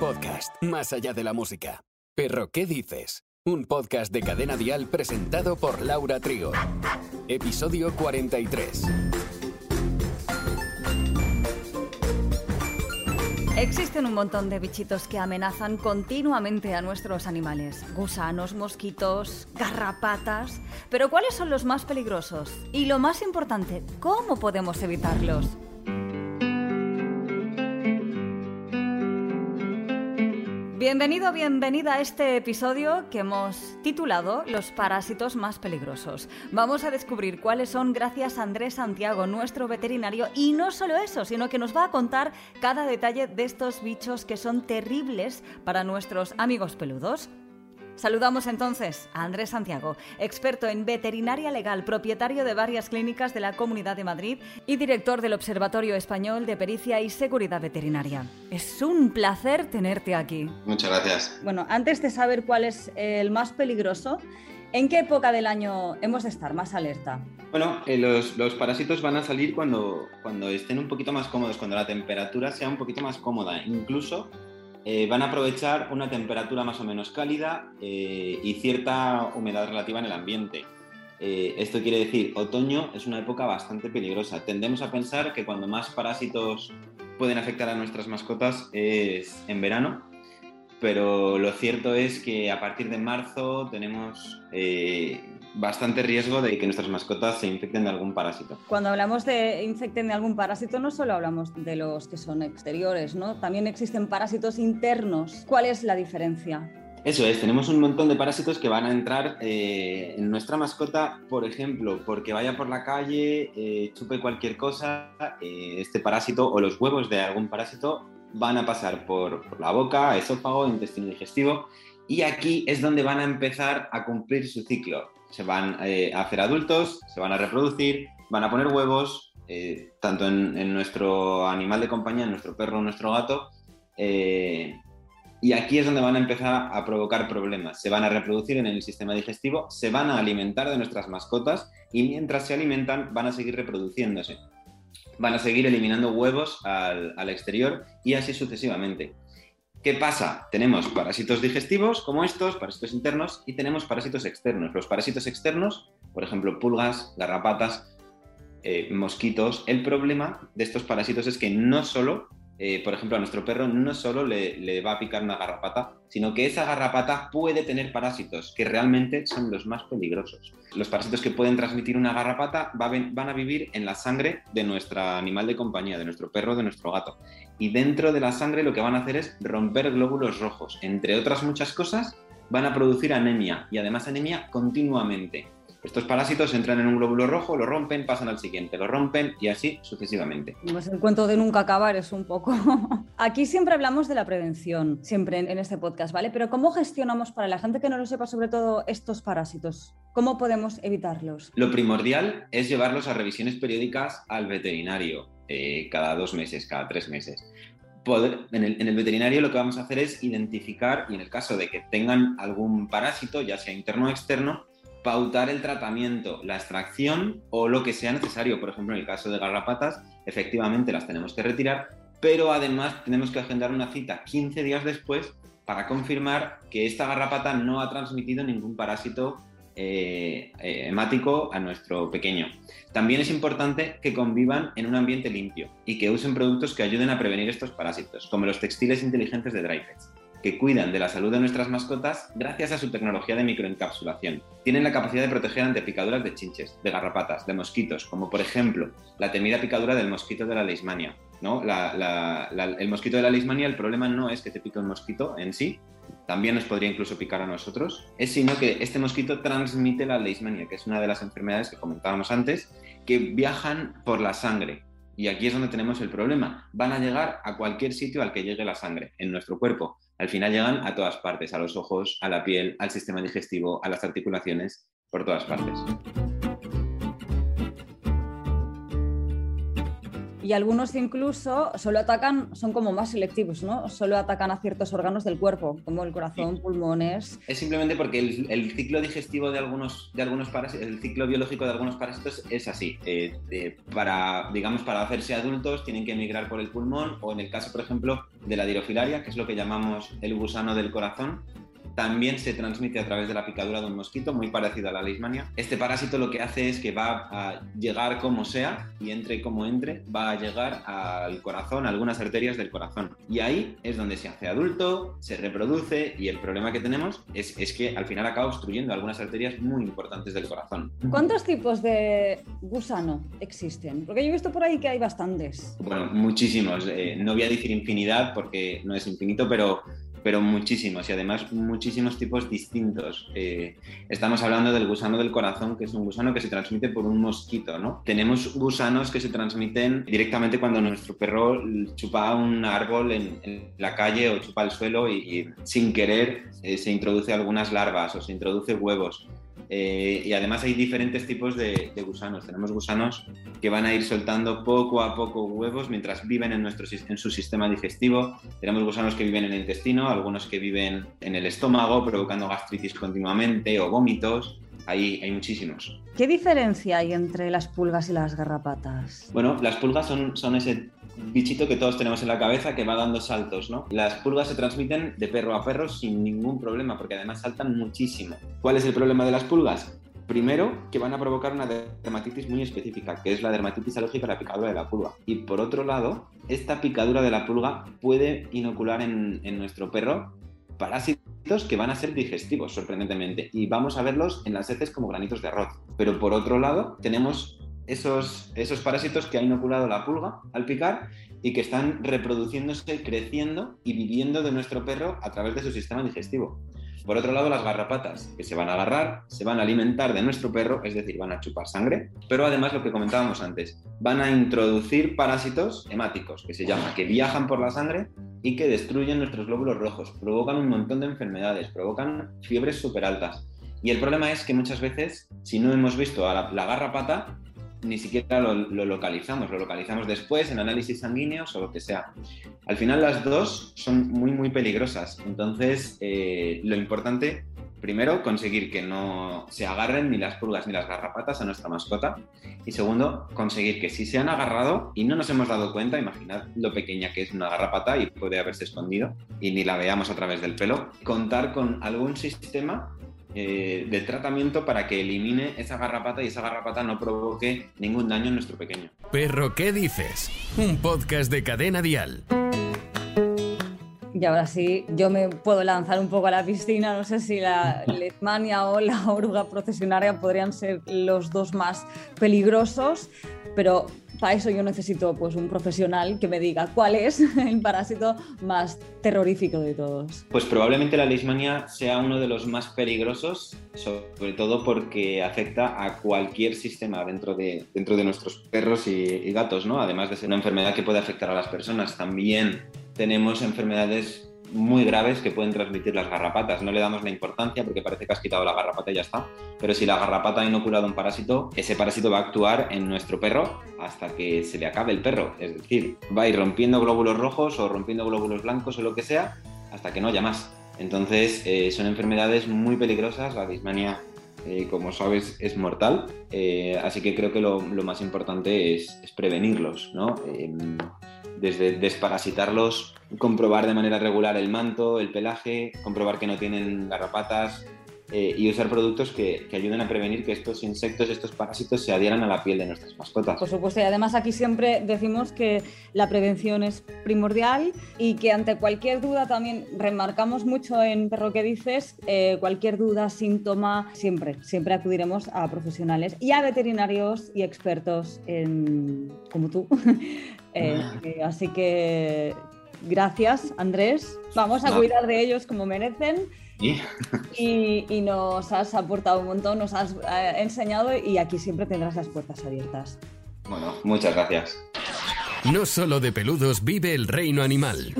Podcast, más allá de la música. Pero, ¿qué dices? Un podcast de Cadena Dial presentado por Laura Trigo. Episodio 43. Existen un montón de bichitos que amenazan continuamente a nuestros animales. Gusanos, mosquitos, garrapatas. Pero ¿cuáles son los más peligrosos? Y lo más importante, ¿cómo podemos evitarlos? Bienvenido, bienvenida a este episodio que hemos titulado Los parásitos más peligrosos. Vamos a descubrir cuáles son gracias a Andrés Santiago, nuestro veterinario, y no solo eso, sino que nos va a contar cada detalle de estos bichos que son terribles para nuestros amigos peludos. Saludamos entonces a Andrés Santiago, experto en veterinaria legal, propietario de varias clínicas de la Comunidad de Madrid y director del Observatorio Español de Pericia y Seguridad Veterinaria. Es un placer tenerte aquí. Muchas gracias. Bueno, antes de saber cuál es el más peligroso, ¿en qué época del año hemos de estar más alerta? Bueno, eh, los, los, parásitos van a salir cuando, cuando estén un poquito más cómodos, cuando la temperatura sea un poquito más cómoda. Incluso eh, van a aprovechar una temperatura más o menos cálida eh, y cierta humedad relativa en el ambiente. Eh, esto quiere decir, otoño es una época bastante peligrosa. Tendemos a pensar que cuando más parásitos pueden afectar a nuestras mascotas es en verano, pero lo cierto es que a partir de marzo tenemos bastante riesgo de que nuestras mascotas se infecten de algún parásito. Cuando hablamos de infecten de algún parásito, no solo hablamos de los que son exteriores, ¿no? También existen parásitos internos. ¿Cuál es la diferencia? Eso es, tenemos un montón de parásitos que van a entrar eh, en nuestra mascota, por ejemplo, porque vaya por la calle, eh, chupe cualquier cosa, eh, este parásito o los huevos de algún parásito van a pasar por, por la boca, esófago, intestino digestivo, y aquí es donde van a empezar a cumplir su ciclo se van eh, a hacer adultos, se van a reproducir, van a poner huevos, eh, tanto en, nuestro animal de compañía, en nuestro perro o nuestro gato, eh, y aquí es donde van a empezar a provocar problemas. Se van a reproducir en el sistema digestivo, se van a alimentar de nuestras mascotas y mientras se alimentan van a seguir reproduciéndose. Van a seguir eliminando huevos al exterior y así sucesivamente. ¿Qué pasa? Tenemos parásitos digestivos como estos, parásitos internos, y tenemos parásitos externos. Los parásitos externos, por ejemplo, pulgas, garrapatas, eh, mosquitos. El problema de estos parásitos es que no solo eh, por ejemplo, a nuestro perro no solo le, va a picar una garrapata, sino que esa garrapata puede tener parásitos, que realmente son los más peligrosos. Los parásitos que pueden transmitir una garrapata van a vivir en la sangre de nuestro animal de compañía, de nuestro perro, de nuestro gato. Y dentro de la sangre lo que van a hacer es romper glóbulos rojos. Entre otras muchas cosas, van a producir anemia y además anemia continuamente. Estos parásitos entran en un glóbulo rojo, lo rompen, pasan al siguiente, lo rompen y así sucesivamente. Pues el cuento de nunca acabar es un poco. Aquí siempre hablamos de la prevención, siempre en, este podcast, ¿vale? Pero ¿cómo gestionamos para la gente que no lo sepa sobre todo estos parásitos? ¿Cómo podemos evitarlos? Lo primordial es llevarlos a revisiones periódicas al veterinario, eh, cada dos meses, cada tres meses. en, el, en, el, veterinario lo que vamos a hacer es identificar y en el caso de que tengan algún parásito, ya sea interno o externo, pautar el tratamiento, la extracción o lo que sea necesario. Por ejemplo, en el caso de garrapatas, efectivamente las tenemos que retirar, pero además tenemos que agendar una cita 15 días después para confirmar que esta garrapata no ha transmitido ningún parásito eh, eh, hemático a nuestro pequeño. También es importante que convivan en un ambiente limpio y que usen productos que ayuden a prevenir estos parásitos, como los textiles inteligentes de Dryfetch que cuidan de la salud de nuestras mascotas gracias a su tecnología de microencapsulación. Tienen la capacidad de proteger ante picaduras de chinches, de garrapatas, de mosquitos, como por ejemplo la temida picadura del mosquito de la leishmania. ¿no? el mosquito de la leishmania, el problema no es que te pique un mosquito en sí, también nos podría incluso picar a nosotros, es sino que este mosquito transmite la leishmania, que es una de las enfermedades que comentábamos antes, que viajan por la sangre. Y aquí es donde tenemos el problema. Van a llegar a cualquier sitio al que llegue la sangre en nuestro cuerpo al final llegan a todas partes, a los ojos, a la piel, al sistema digestivo, a las articulaciones, por todas partes. Y algunos incluso solo atacan, son como más selectivos, ¿no? Solo atacan a ciertos órganos del cuerpo, como el corazón, pulmones. Es simplemente porque el, ciclo digestivo de algunos, de algunos parásitos, el ciclo biológico de algunos parásitos es así. Eh, para, digamos, para hacerse adultos tienen que emigrar por el pulmón o en el caso, por ejemplo, de la dirofilaria, que es lo que llamamos el gusano del corazón, también se transmite a través de la picadura de un mosquito, muy parecido a la leishmania. Este parásito lo que hace es que va a llegar como sea, y entre como entre, va a llegar al corazón, a algunas arterias del corazón. Y ahí es donde se hace adulto, se reproduce, y el problema que tenemos es, es que al final acaba obstruyendo algunas arterias muy importantes del corazón. ¿Cuántos tipos de gusano existen? Porque yo he visto por ahí que hay bastantes. Bueno, muchísimos. Eh, no voy a decir infinidad porque no es infinito, pero pero muchísimos y además muchísimos tipos distintos. Eh, estamos hablando del gusano del corazón, que es un gusano que se transmite por un mosquito, ¿no? Tenemos gusanos que se transmiten directamente cuando nuestro perro chupa un árbol en, la calle o chupa el suelo y, sin querer eh, se introduce algunas larvas o se introduce huevos. Eh, y además hay diferentes tipos de, gusanos. Tenemos gusanos que van a ir soltando poco a poco huevos mientras viven en, nuestro, en su sistema digestivo. Tenemos gusanos que viven en el intestino, algunos que viven en el estómago, provocando gastritis continuamente o vómitos. Ahí hay muchísimos. ¿Qué diferencia hay entre las pulgas y las garrapatas? Bueno, las pulgas son, son ese bichito que todos tenemos en la cabeza que va dando saltos, ¿no? Las pulgas se transmiten de perro a perro sin ningún problema, porque además saltan muchísimo. ¿Cuál es el problema de las pulgas? Primero, que van a provocar una dermatitis muy específica, que es la dermatitis alérgica a la picadura de la pulga. Y por otro lado, esta picadura de la pulga puede inocular en, en nuestro perro parásitos que van a ser digestivos, sorprendentemente, y vamos a verlos en las heces como granitos de arroz. Pero por otro lado, tenemos esos, esos parásitos que ha inoculado la pulga al picar y que están reproduciéndose, creciendo y viviendo de nuestro perro a través de su sistema digestivo. Por otro lado, las garrapatas, que se van a agarrar, se van a alimentar de nuestro perro, es decir, van a chupar sangre, pero además lo que comentábamos antes, van a introducir parásitos hemáticos, que se llama, que viajan por la sangre y que destruyen nuestros glóbulos rojos, provocan un montón de enfermedades, provocan fiebres súper altas. Y el problema es que muchas veces, si no hemos visto a la, la garrapata, ni siquiera lo, localizamos, lo localizamos después en análisis sanguíneos o lo que sea. Al final las dos son muy, muy peligrosas. Entonces, eh, lo importante, primero, conseguir que no se agarren ni las pulgas ni las garrapatas a nuestra mascota. Y segundo, conseguir que si se han agarrado y no nos hemos dado cuenta, imaginad lo pequeña que es una garrapata y puede haberse escondido y ni la veamos a través del pelo, contar con algún sistema eh, del tratamiento para que elimine esa garrapata y esa garrapata no provoque ningún daño en nuestro pequeño. Perro, ¿qué dices? Un podcast de cadena dial. Y ahora sí, yo me puedo lanzar un poco a la piscina. No sé si la leishmania o la oruga procesionaria podrían ser los dos más peligrosos, pero para eso yo necesito pues, un profesional que me diga cuál es el parásito más terrorífico de todos. Pues probablemente la leishmania sea uno de los más peligrosos, sobre todo porque afecta a cualquier sistema dentro de, dentro de nuestros perros y, y gatos, ¿no? además de ser una enfermedad que puede afectar a las personas. También tenemos enfermedades muy graves que pueden transmitir las garrapatas. No le damos la importancia porque parece que has quitado la garrapata y ya está. Pero si la garrapata ha inoculado un parásito, ese parásito va a actuar en nuestro perro hasta que se le acabe el perro. Es decir, va a ir rompiendo glóbulos rojos o rompiendo glóbulos blancos o lo que sea hasta que no haya más. Entonces, eh, son enfermedades muy peligrosas. La dismania, eh, como sabes, es mortal. Eh, así que creo que lo, más importante es, es prevenirlos, ¿no? Desde desparasitarlos, comprobar de manera regular el manto, el pelaje, comprobar que no tienen garrapatas eh, y usar productos que, ayuden a prevenir que estos insectos, estos parásitos se adhieran a la piel de nuestras mascotas. Por supuesto, y además aquí siempre decimos que la prevención es primordial y que ante cualquier duda también remarcamos mucho en Perro que dices, eh, cualquier duda, síntoma, siempre, siempre acudiremos a profesionales y a veterinarios y expertos en, como tú Eh, eh, así que gracias, Andrés. Vamos a cuidar de ellos como merecen. ¿Y? nos has aportado un montón, nos has eh, enseñado y aquí siempre tendrás las puertas abiertas. Bueno, muchas gracias. No solo de peludos vive el reino animal.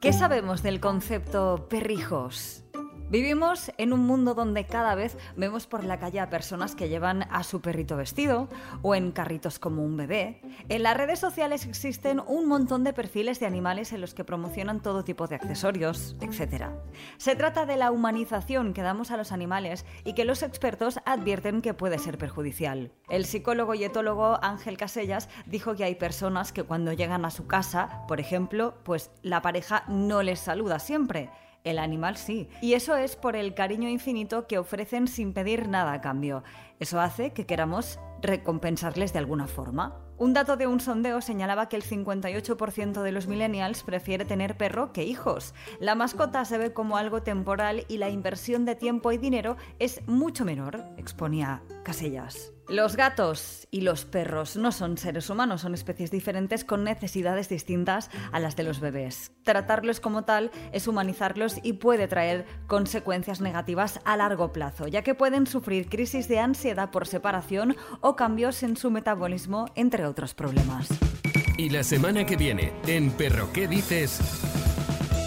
¿Qué sabemos del concepto perrijos? Vivimos en un mundo donde cada vez vemos por la calle a personas que llevan a su perrito vestido o en carritos como un bebé. En las redes sociales existen un montón de perfiles de animales en los que promocionan todo tipo de accesorios, etc. Se trata de la humanización que damos a los animales y que los expertos advierten que puede ser perjudicial. El psicólogo y etólogo Ángel Casellas dijo que hay personas que cuando llegan a su casa, por ejemplo, pues la pareja no les saluda siempre el animal sí. Y eso es por el cariño infinito que ofrecen sin pedir nada a cambio. Eso hace que queramos recompensarles de alguna forma. Un dato de un sondeo señalaba que el 58% de los millennials prefiere tener perro que hijos. La mascota se ve como algo temporal y la inversión de tiempo y dinero es mucho menor, exponía Casellas. Los gatos y los perros no son seres humanos, son especies diferentes con necesidades distintas a las de los bebés. Tratarlos como tal es humanizarlos y puede traer consecuencias negativas a largo plazo, ya que pueden sufrir crisis de ansiedad por separación o cambios en su metabolismo, entre otros problemas. Y la semana que viene, en Perro, ¿qué dices?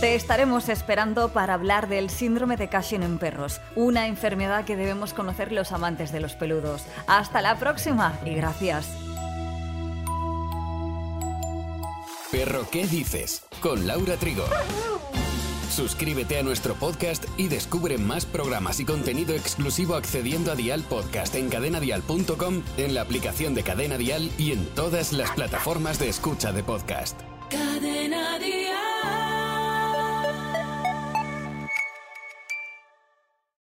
Te estaremos esperando para hablar del síndrome de Cushing en perros, una enfermedad que debemos conocer los amantes de los peludos. Hasta la próxima y gracias. Perro, ¿qué dices? Con Laura Trigo. Suscríbete a nuestro podcast y descubre más programas y contenido exclusivo accediendo a Dial Podcast en cadenadial.com, en la aplicación de Cadena Dial y en todas las plataformas de escucha de podcast. Cadena Dial.